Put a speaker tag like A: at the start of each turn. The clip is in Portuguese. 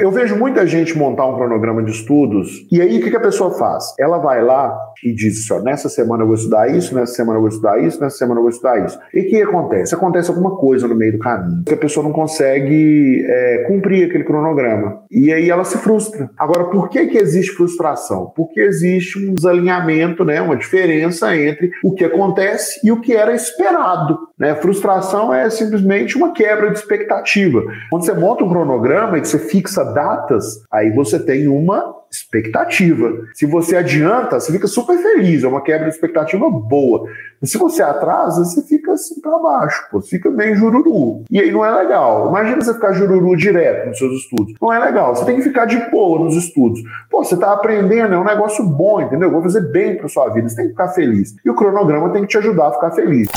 A: Eu vejo muita gente montar um cronograma de estudos e aí o que, a pessoa faz? Ela vai lá e diz assim, ó, nessa semana eu vou estudar isso, nessa semana eu vou estudar isso, nessa semana eu vou estudar isso. E o que acontece? Acontece alguma coisa no meio do caminho, que a pessoa não consegue é, cumprir aquele cronograma. E aí ela se frustra. Agora, por que, que existe frustração? Porque existe um desalinhamento, né, uma diferença entre o que acontece e o que era esperado. Né? Frustração é simplesmente uma quebra de expectativa. Quando você monta um cronograma e você fixa datas, aí você tem uma expectativa. Se você adianta, você fica super feliz, é uma quebra de expectativa boa. Se você atrasa, você fica assim para baixo, pô, fica meio jururu. E aí não é legal. Imagina você ficar jururu direto nos seus estudos. Não é legal. Você tem que ficar de boa nos estudos. Pô, você tá aprendendo, é um negócio bom, entendeu? Vou fazer bem para sua vida. Você tem que ficar feliz. E o cronograma tem que te ajudar a ficar feliz.